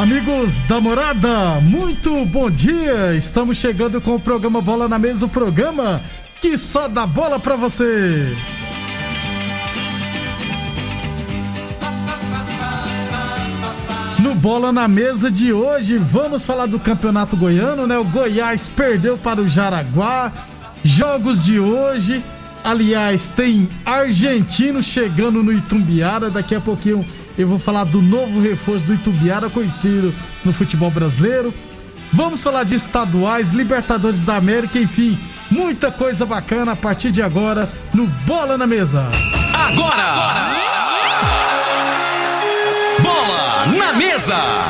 Amigos da morada, muito bom dia! Estamos chegando com o programa Bola na Mesa o programa que só dá bola pra você. No Bola na Mesa de hoje, vamos falar do Campeonato Goiano, né? O Goiás perdeu para o Jaraguá. Jogos de hoje, aliás, tem argentino chegando no Itumbiara. Daqui a pouquinho eu vou falar do novo reforço do Itumbiara, conhecido no futebol brasileiro. Vamos falar de estaduais, Libertadores da América, enfim, muita coisa bacana a partir de agora no Bola na Mesa. Agora! Bola na mesa!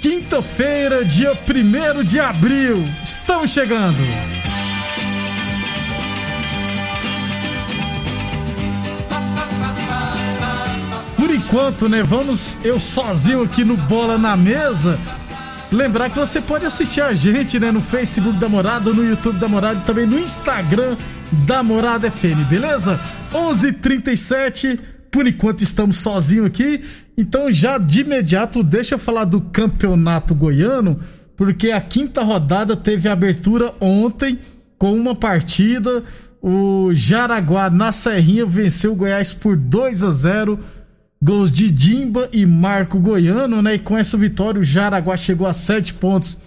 quinta-feira, dia 1 de abril, estamos chegando. Por enquanto, né, vamos eu sozinho aqui no Bola na Mesa. Lembrar que você pode assistir a gente, né, no Facebook da Morada, no YouTube da Morada e também no Instagram da Morada FM, beleza? 11:37. Por enquanto estamos sozinhos aqui, então já de imediato deixa eu falar do Campeonato Goiano, porque a quinta rodada teve abertura ontem com uma partida. O Jaraguá na Serrinha venceu o Goiás por 2 a 0. Gols de Dimba e Marco Goiano, né? E com essa vitória, o Jaraguá chegou a sete pontos,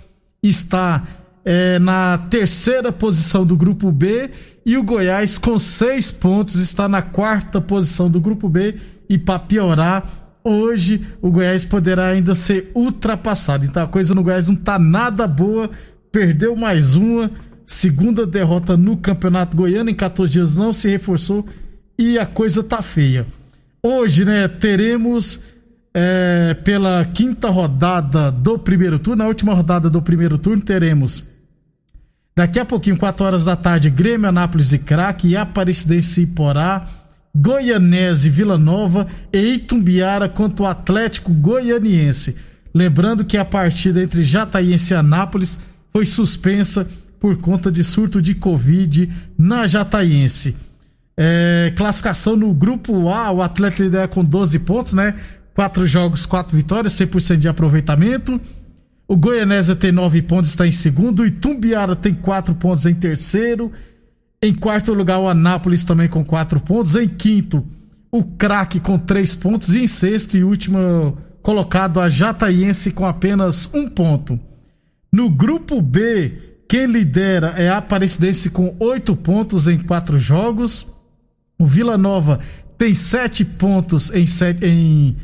está é, na terceira posição do grupo B. E o Goiás, com seis pontos, está na quarta posição do grupo B. E para piorar, hoje o Goiás poderá ainda ser ultrapassado. Então a coisa no Goiás não tá nada boa. Perdeu mais uma. Segunda derrota no Campeonato Goiano. Em 14 dias não se reforçou. E a coisa tá feia. Hoje, né, teremos é, pela quinta rodada do primeiro turno, na última rodada do primeiro turno, teremos daqui a pouquinho, 4 horas da tarde, Grêmio, Anápolis e Craque, Aparecidense e Porá, Goianese, Vila Nova e Itumbiara contra o Atlético Goianiense. Lembrando que a partida entre Jataiense e Anápolis foi suspensa por conta de surto de Covid na Jataiense. É, classificação no grupo A, o Atlético lidera com 12 pontos, né? Quatro jogos, quatro vitórias, 100% de aproveitamento. O Goianésia tem 9 pontos, está em segundo. O Itumbiara tem 4 pontos em terceiro. Em quarto lugar, o Anápolis também com 4 pontos. Em quinto, o Craque com 3 pontos. E em sexto e último colocado, a Jataiense com apenas um ponto. No grupo B, quem lidera é a Aparecidense com 8 pontos em 4 jogos. O Vila Nova tem 7 pontos em, sete, em,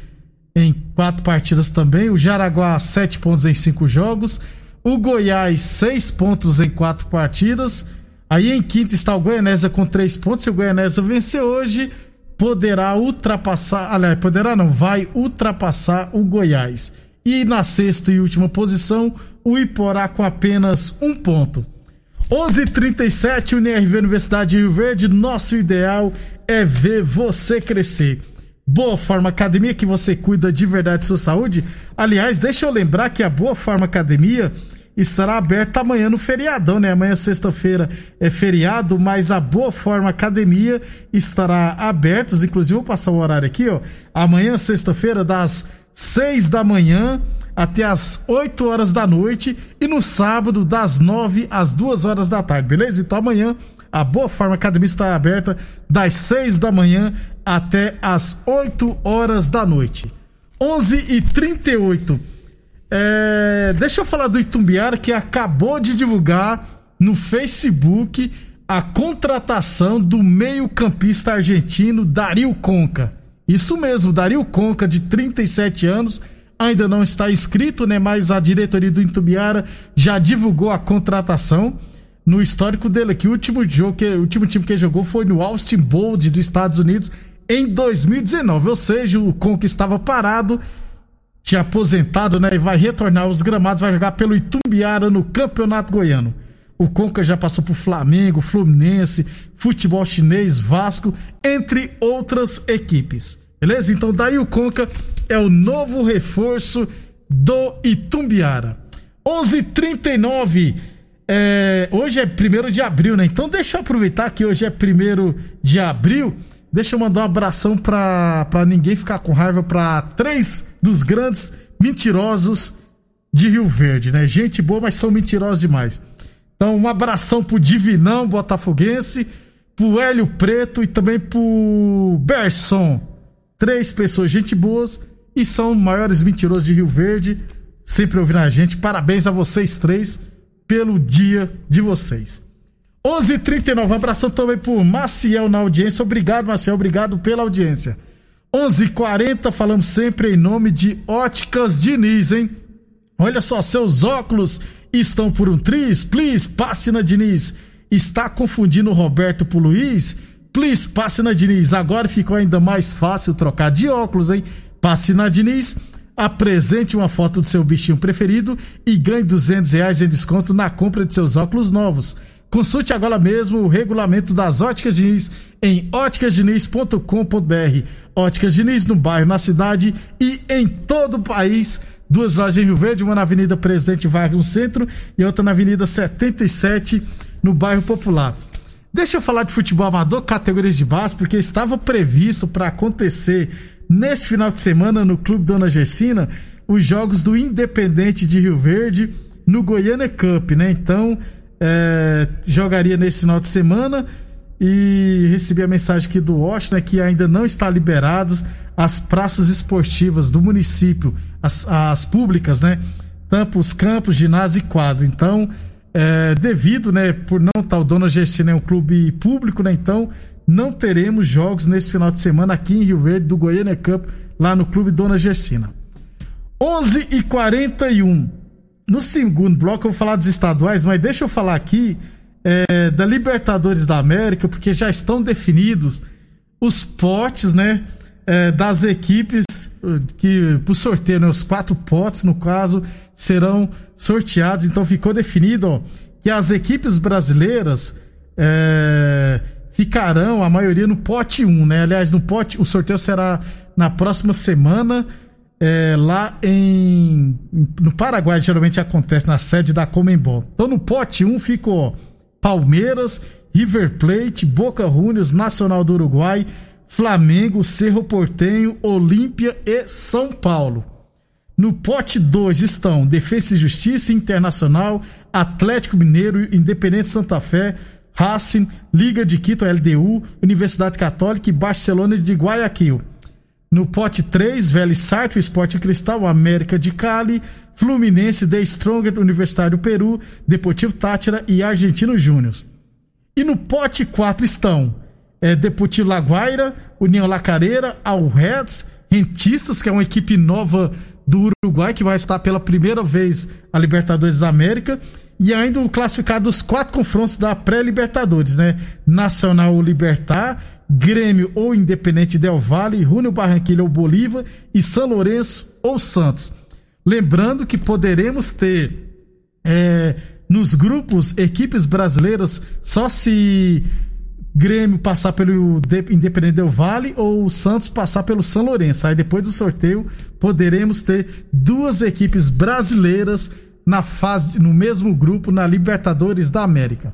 em quatro partidas também. O Jaraguá, 7 pontos em 5 jogos. O Goiás, 6 pontos em 4 partidas. Aí em quinto está o Goianésia com 3 pontos. Se o Goianésia vencer hoje, poderá ultrapassar. Aliás, poderá não, vai ultrapassar o Goiás. E na sexta e última posição, o Iporá com apenas um ponto. 11:37 UNIRV Universidade de Rio Verde. Nosso ideal é ver você crescer. Boa Forma Academia, que você cuida de verdade de sua saúde. Aliás, deixa eu lembrar que a Boa Forma Academia estará aberta amanhã no feriadão, né? Amanhã, sexta-feira, é feriado, mas a Boa Forma Academia estará aberta. Inclusive, vou passar o horário aqui, ó. Amanhã, sexta-feira, das 6 da manhã até as 8 horas da noite e no sábado das 9 às 2 horas da tarde, beleza? Então amanhã a Boa Forma Academia está aberta das 6 da manhã até as 8 horas da noite. 11 e 38 é, Deixa eu falar do Itumbiara que acabou de divulgar no Facebook a contratação do meio-campista argentino Dario Conca. Isso mesmo, Dario Conca, de 37 anos, ainda não está inscrito, né? Mas a diretoria do Itumbiara já divulgou a contratação no histórico dele aqui. O último jogo que o último time que ele jogou foi no Austin Bold dos Estados Unidos em 2019. Ou seja, o Conca estava parado, tinha aposentado, né? E vai retornar aos gramados, vai jogar pelo Itumbiara no Campeonato Goiano. O Conca já passou por Flamengo, Fluminense, futebol chinês, Vasco, entre outras equipes. Beleza? Então daí o Conca é o novo reforço do Itumbiara. 11:39 é, hoje é primeiro de abril, né? Então deixa eu aproveitar que hoje é primeiro de abril. Deixa eu mandar um abração pra, pra ninguém ficar com raiva pra três dos grandes mentirosos de Rio Verde, né? Gente boa, mas são mentirosos demais. Então, um abração pro Divinão Botafoguense, pro Hélio Preto e também pro Berson. Três pessoas, gente boas e são maiores mentirosos de Rio Verde. Sempre ouvindo a gente. Parabéns a vocês três pelo dia de vocês. 11:39 h 39 abração também pro Maciel na audiência. Obrigado, Maciel. Obrigado pela audiência. 11:40 h 40 falamos sempre em nome de Óticas Diniz, hein? Olha só, seus óculos estão por um tris? Please, passe na Diniz. Está confundindo o Roberto por Luiz? Please, passe na Diniz. Agora ficou ainda mais fácil trocar de óculos, hein? Passe na Diniz, apresente uma foto do seu bichinho preferido e ganhe 200 reais em desconto na compra de seus óculos novos. Consulte agora mesmo o regulamento das Óticas Diniz em óticasdiniz.com.br. Óticas Diniz no bairro, na cidade e em todo o país duas lojas em Rio Verde, uma na Avenida Presidente Vargas no centro e outra na Avenida 77 no bairro Popular. Deixa eu falar de futebol amador, categorias de base, porque estava previsto para acontecer neste final de semana no Clube Dona Gersina os jogos do Independente de Rio Verde no Goiânia Cup, né? Então, é, jogaria nesse final de semana e recebi a mensagem aqui do Washington né, que ainda não está liberados as praças esportivas do município, as, as públicas, né? Campos, campos, ginásio e quadro. Então, é, devido, né, por não estar o Dona Gersina é um clube público, né? Então, não teremos jogos nesse final de semana aqui em Rio Verde do Goiânia Cup, lá no Clube Dona Gersina. 11 e 41 No segundo bloco eu vou falar dos estaduais, mas deixa eu falar aqui é, da Libertadores da América, porque já estão definidos os potes, né? É, das equipes que por sorteio, né, os quatro potes, no caso, serão sorteados. Então ficou definido ó, que as equipes brasileiras é, ficarão, a maioria, no pote 1, né? Aliás, no pote, o sorteio será na próxima semana. É, lá em no Paraguai geralmente acontece na sede da Comembol. Então no pote 1 ficou Palmeiras, River Plate, Boca Juniors, Nacional do Uruguai, Flamengo, Cerro Portenho, Olímpia e São Paulo. No pote 2 estão Defesa e Justiça Internacional, Atlético Mineiro, Independente Santa Fé, Racing, Liga de Quito, LDU, Universidade Católica e Barcelona de Guayaquil. No pote 3, Vélez Sartre, Esporte Cristal, América de Cali, Fluminense, The Stronger, Universitário Peru, Deportivo Tátira e Argentino Júnior. E no pote 4 estão é, Deportivo Laguaira, União Lacareira, Al Reds, Rentistas, que é uma equipe nova do Uruguai, que vai estar pela primeira vez a Libertadores da América, e ainda o classificado dos quatro confrontos da pré-Libertadores, né? Nacional Libertar, Grêmio ou Independente Del Valle, Júnior Barranquilla ou Bolívar e São Lourenço ou Santos. Lembrando que poderemos ter é, nos grupos equipes brasileiras só se Grêmio passar pelo Independente Del Valle ou Santos passar pelo São Lourenço. Aí depois do sorteio poderemos ter duas equipes brasileiras na fase no mesmo grupo na Libertadores da América.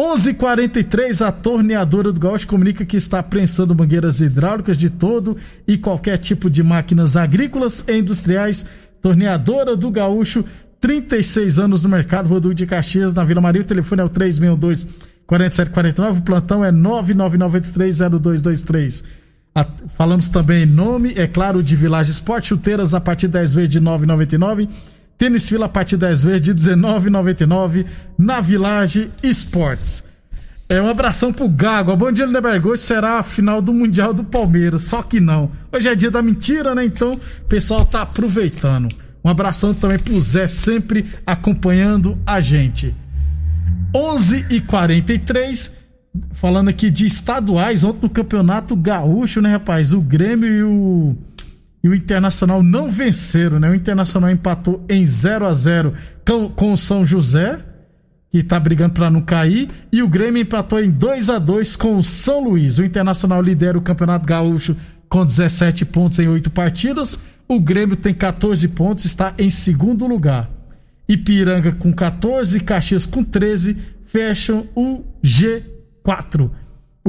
11:43 a torneadora do Gaúcho comunica que está prensando mangueiras hidráulicas de todo e qualquer tipo de máquinas agrícolas e industriais. Torneadora do Gaúcho, 36 anos no mercado, Rodul de Caxias, na Vila Maria. O telefone é o 362 4749, o plantão é 999830223. A, falamos também nome, é claro, de Village Esporte, chuteiras a partir 10 vezes de 9,99. Tênis fila a partir 10 vezes de 19,99 na Village Esportes. É um abração pro Gago. A Bom dia, Lindeberg. Hoje será a final do Mundial do Palmeiras, só que não. Hoje é dia da mentira, né? Então o pessoal tá aproveitando. Um abração também pro Zé, sempre acompanhando a gente. 11 e 43 falando aqui de estaduais, ontem no Campeonato Gaúcho, né, rapaz? O Grêmio e o, e o Internacional não venceram, né? O Internacional empatou em 0 a 0 com, com o São José, que tá brigando para não cair, e o Grêmio empatou em 2 a 2 com o São Luís. O Internacional lidera o Campeonato Gaúcho com 17 pontos em 8 partidas. O Grêmio tem 14 pontos, está em segundo lugar. Ipiranga com 14, Caxias com 13, fecham o G4.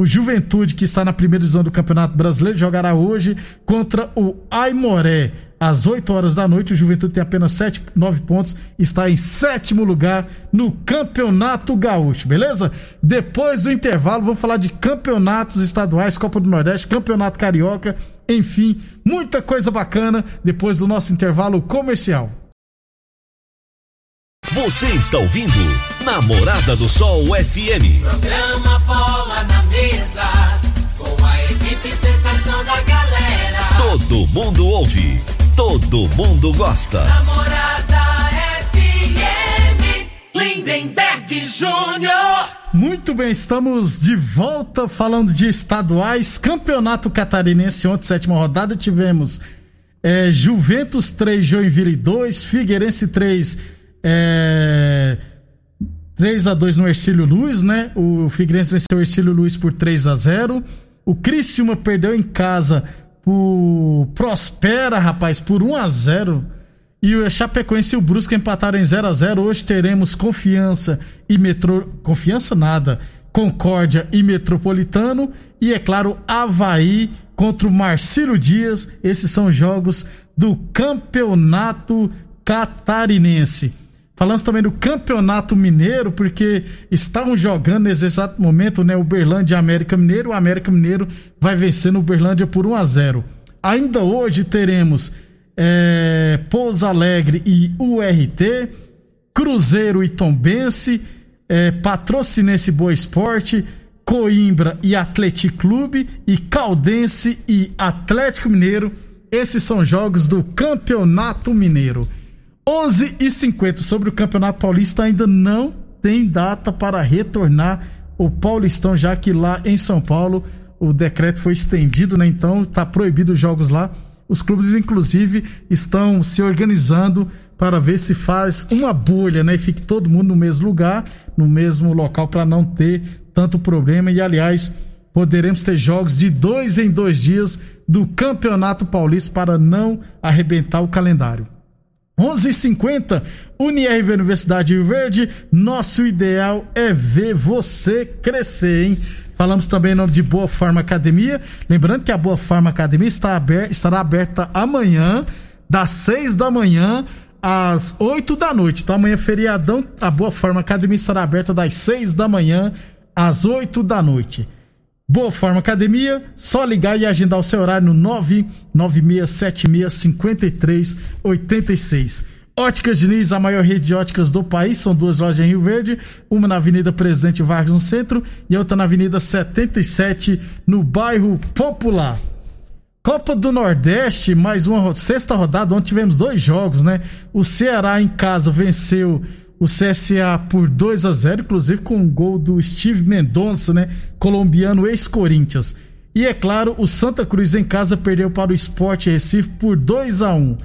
O Juventude, que está na primeira divisão do Campeonato Brasileiro, jogará hoje contra o Aimoré. Às 8 horas da noite, o Juventude tem apenas 7, 9 pontos, está em sétimo lugar no Campeonato Gaúcho, beleza? Depois do intervalo, vamos falar de campeonatos estaduais, Copa do Nordeste, Campeonato Carioca, enfim, muita coisa bacana depois do nosso intervalo comercial. Você está ouvindo Namorada do Sol FM. Programa Todo mundo ouve, todo mundo gosta. Namorada FM, Lindenberg Júnior. Muito bem, estamos de volta falando de estaduais. Campeonato Catarinense, ontem, sétima rodada, tivemos é, Juventus 3, Joinville 2, Figueirense 3, é, 3 a 2 no Ercílio Luz, né? O Figueirense venceu o Ercílio Luz por 3 a 0 O Criciúma perdeu em casa por Prospera, rapaz, por 1 a 0 e o Chapecoense e o Brusque empataram em 0 a 0 Hoje teremos Confiança e Metro... Confiança nada. Concórdia e Metropolitano. E, é claro, Havaí contra o Marcílio Dias. Esses são jogos do Campeonato Catarinense. Falamos também do Campeonato Mineiro, porque estavam jogando nesse exato momento, né? Uberlândia e América Mineiro. O América Mineiro vai vencer no Uberlândia por 1 a 0 Ainda hoje teremos é, Pouso Alegre e URT, Cruzeiro e Tombense, é, Patrocinense Boa Esporte, Coimbra e Atlético Clube e Caldense e Atlético Mineiro. Esses são jogos do Campeonato Mineiro. 11 e 50 sobre o Campeonato Paulista ainda não tem data para retornar o Paulistão, já que lá em São Paulo o decreto foi estendido, né? Então tá proibido os jogos lá. Os clubes, inclusive, estão se organizando para ver se faz uma bolha, né? E fique todo mundo no mesmo lugar, no mesmo local, para não ter tanto problema. E, aliás, poderemos ter jogos de dois em dois dias do Campeonato Paulista para não arrebentar o calendário. 11:50 Unirv Universidade Rio Verde. Nosso ideal é ver você crescer, hein? Falamos também em nome de Boa Farma Academia. Lembrando que a Boa Farma Academia está aberta, estará aberta amanhã, das 6 da manhã às 8 da noite. Então amanhã, feriadão, a Boa Farma Academia estará aberta das 6 da manhã às 8 da noite. Boa Forma Academia, só ligar e agendar o seu horário no 996765386. Óticas Diniz, a maior rede de óticas do país, são duas lojas em Rio Verde, uma na Avenida Presidente Vargas no centro e outra na Avenida 77 no bairro Popular. Copa do Nordeste, mais uma sexta rodada, onde tivemos dois jogos, né? O Ceará em casa venceu o CSA por 2 a 0 inclusive com um gol do Steve Mendonça, né? Colombiano ex-Corinthians. E é claro, o Santa Cruz em casa perdeu para o Sport Recife por 2 a 1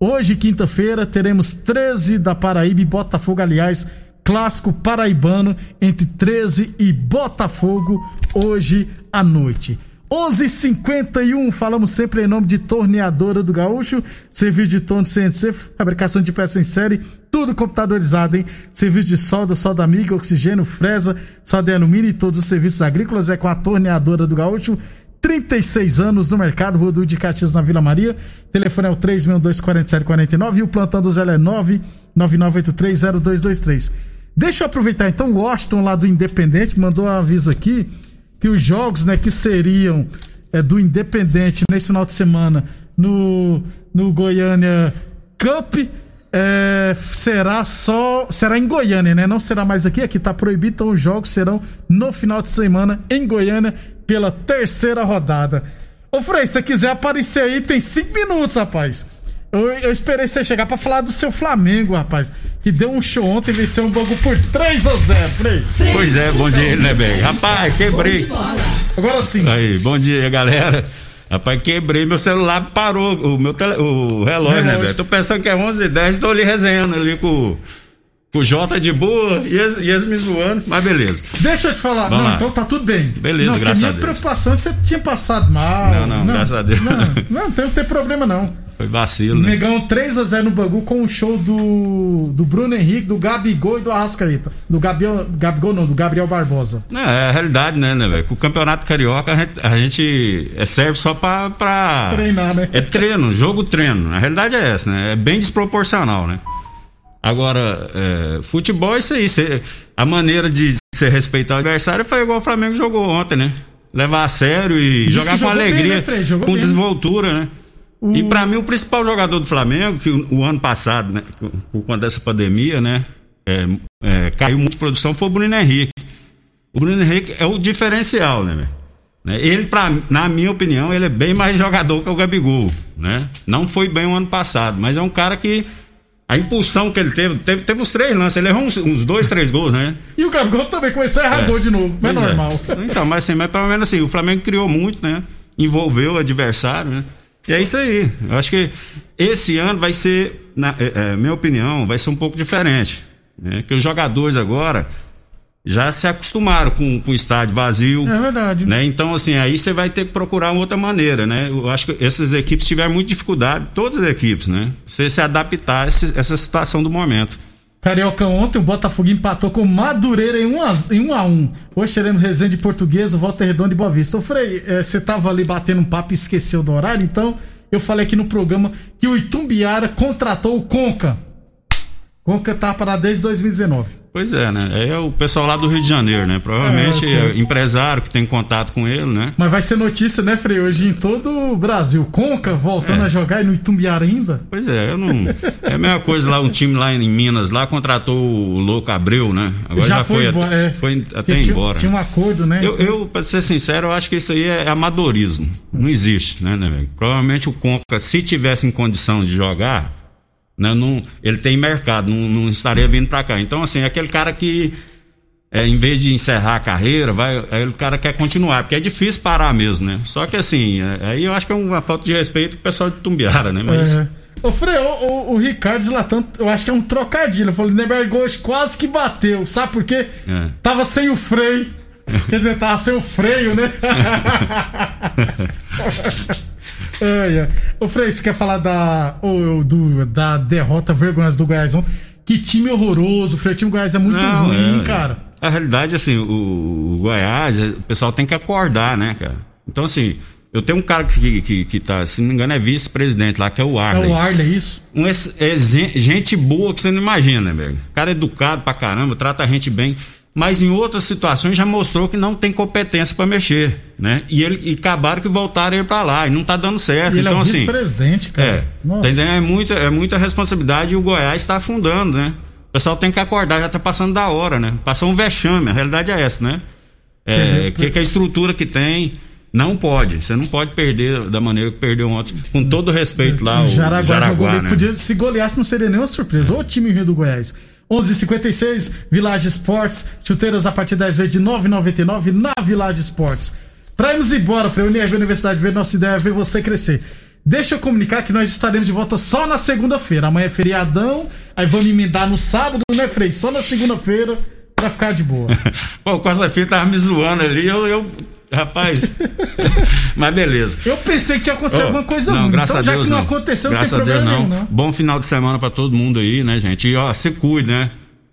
Hoje, quinta-feira, teremos 13 da Paraíba e Botafogo, aliás, clássico paraibano entre 13 e Botafogo hoje à noite. 11:51 falamos sempre em nome de Torneadora do Gaúcho, serviço de torno CNC, fabricação de peças em série, tudo computadorizado, hein? Serviço de solda, solda amiga, oxigênio, fresa, solda de alumínio e todos os serviços agrícolas é com a Torneadora do Gaúcho. 36 anos no mercado, Rua de Caxias na Vila Maria. Telefone é o 3624749 e o plantão do Zé é 999830223. Deixa eu aproveitar então, o Washington lá do Independente mandou um aviso aqui que os jogos, né, que seriam é, do Independente nesse final de semana no, no Goiânia Cup. É, será só. Será em Goiânia, né? Não será mais aqui. Aqui tá proibido, então os jogos serão no final de semana em Goiânia pela terceira rodada. Ô Frei, se quiser aparecer aí, tem cinco minutos, rapaz. Eu, eu esperei você chegar pra falar do seu Flamengo, rapaz. Que deu um show ontem e venceu um bagulho por 3 a 0 Frei. Pois é, bom dia, né, bem? Rapaz, quebrei. Agora sim. Aí, bom dia, galera. Rapaz, quebrei meu celular, parou o meu tele, o relógio, né, velho? Tô pensando que é 11 h 10 tô ali resenhando ali com, com o Jota de boa e eles, e eles me zoando, mas beleza. Deixa eu te falar. Vamos não, lá. então tá tudo bem. Beleza, não, graças minha a Deus. preocupação é você tinha passado mal. Não, não, graças a Deus. Não, não, não tem, tem problema não. Foi vacilo, né? Negão 3x0 no Bangu com o show do, do Bruno Henrique, do Gabigol e do Arrascaeta. Do Gabriel, Gabigol não, do Gabriel Barbosa. É, é a realidade, né, né, velho? Com o Campeonato Carioca a gente, a gente é, serve só pra, pra. Treinar, né? É treino, jogo treino. A realidade é essa, né? É bem desproporcional, né? Agora, é, futebol é isso aí. cê- a maneira de se respeitar o adversário foi igual o Flamengo jogou ontem, né? Levar a sério e Diz jogar com jogou bem, alegria, né, com bem. desenvoltura, né? E pra mim, o principal jogador do Flamengo, que o, o ano passado, né, por conta dessa pandemia, né, é, é, caiu muito de produção, foi o Bruno Henrique. O Bruno Henrique é o diferencial, né, velho? Né, Ele, pra, na minha opinião, ele é bem mais jogador que o Gabigol, né? Não foi bem o ano passado, mas é um cara que a impulsão que ele teve, teve, teve uns três lances, ele errou uns, uns dois, três gols, né? E o Gabigol também começou a errar É. gol de novo. Mas é Pois é. normal. Então, mas assim, mas pelo menos assim, o Flamengo criou muito, né? Envolveu o adversário, né? E é isso aí. Eu acho que esse ano vai ser, na é, é, minha opinião, vai ser um pouco diferente. Né? Que os jogadores agora já se acostumaram com, com o estádio vazio. É verdade. Né? Então, assim, aí você vai ter que procurar uma outra maneira, né? Eu acho que essas equipes tiveram muita dificuldade, todas as equipes, né? Você se adaptar a essa situação do momento. Carioca ontem, o Botafogo empatou com o Madureira em 1 a, em 1 a 1 Hoje teremos Resende Portuguesa, Volta Redonda e Boa Vista. Ô Frei, eh, você tava ali batendo um papo e esqueceu do horário, então eu falei aqui no programa que o Itumbiara contratou o Conca. Conca tá para desde 2019. Pois é, né? É o pessoal lá do Rio de Janeiro, né? Provavelmente É, é empresário que tem contato com ele, né? Mas vai ser notícia, né, Frei, hoje em todo o Brasil. Conca voltando É. a jogar e no Itumbiara ainda? Pois é, eu não. É a mesma coisa lá, um time lá em Minas lá contratou o Louco Abreu, né? Agora já, foi, embora, até, foi até tinha, embora. Tinha um acordo, né? Eu, eu, pra ser sincero, eu acho que isso aí é amadorismo. Não existe, né, né, velho? Provavelmente o Conca, se tivesse em condição de jogar, né, não, ele tem mercado, não, não estaria vindo pra cá. Então, assim, é aquele cara que, é, em vez de encerrar a carreira, vai, aí o cara quer continuar, porque é difícil parar mesmo, né? Só que, assim, é- aí eu acho que é uma falta de respeito pro pessoal de Tumbiara, né? Mas. É. Ô, Frei, o, o, o Ricardo Zlatan, eu acho que é um trocadilho. Ele falou: Lindenberg hoje quase que bateu. Sabe por quê? É. Tava sem o freio. Quer dizer, tava sem o freio, né? ai, ai. Ô, Frei, você quer falar da, ô, do, da derrota vergonhosa do Goiás ontem? Que time horroroso, Frei. O time do Goiás é muito Não, ruim, é, cara. A realidade, assim, o, o Goiás, é, o pessoal tem que acordar, né, cara? Então, assim, eu tenho um cara que, que, que tá, se não me engano, é vice-presidente lá, que é o É Arley. o Arley, isso? Um é gen- gente boa que você não imagina, velho. Cara é educado pra caramba, trata a gente bem. Mas em outras situações já mostrou que não tem competência pra mexer, né? E, ele, e acabaram que voltaram ele pra lá e não tá dando certo. E ele então, é o assim. vice-presidente, cara. É, tá? É muita, é muita responsabilidade e o Goiás está afundando, né? O pessoal tem que acordar, já tá passando da hora, né? Passou um vexame, a realidade é essa, né? É, que, que a estrutura que tem não pode, você não pode perder da maneira que perdeu ontem, com todo respeito lá, o Jaraguá, Jaraguá, né? Podia, se goleasse, não seria nenhuma surpresa. O time do Goiás. 11:56 Village Esportes. Chuteiras a partir 10 vezes de 9,99 na Village Esportes. Pra irmos embora, pra Unirv Universidade Verde, nossa ideia é ver você crescer. Deixa eu comunicar que nós estaremos de volta só na segunda-feira. Amanhã é feriadão, aí vamos emendar no sábado, né, Frei? Só na segunda-feira pra ficar de boa. Pô, o Costa Filho tava me zoando ali, eu, eu rapaz, mas beleza. Eu pensei que tinha acontecido Ô, alguma coisa não, ruim. graças então, a já Deus que não, não. aconteceu, graças não tem a Deus problema não. nenhum, não. Bom final de semana pra todo mundo aí, né, gente? E ó, se cuide, né?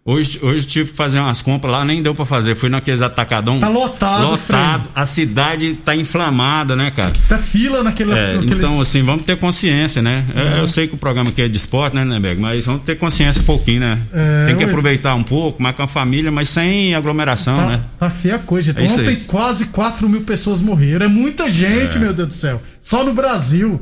Hoje, hoje tive que fazer umas compras lá, nem deu pra fazer. Fui naqueles atacadão. Tá lotado, Lotado. A cidade tá inflamada, né, cara? Tá fila naquele. É, naqueles- então, assim, vamos ter consciência, né? É, Eu sei que o programa aqui é de esporte, né, Neberg? Mas vamos ter consciência um pouquinho, né? É, Tem que aproveitar um pouco, mais com a família, mas sem aglomeração, Tá, né? tá feia a coisa. É isso Ontem quase 4 mil pessoas morreram. É muita gente, meu Deus do céu. Só no Brasil.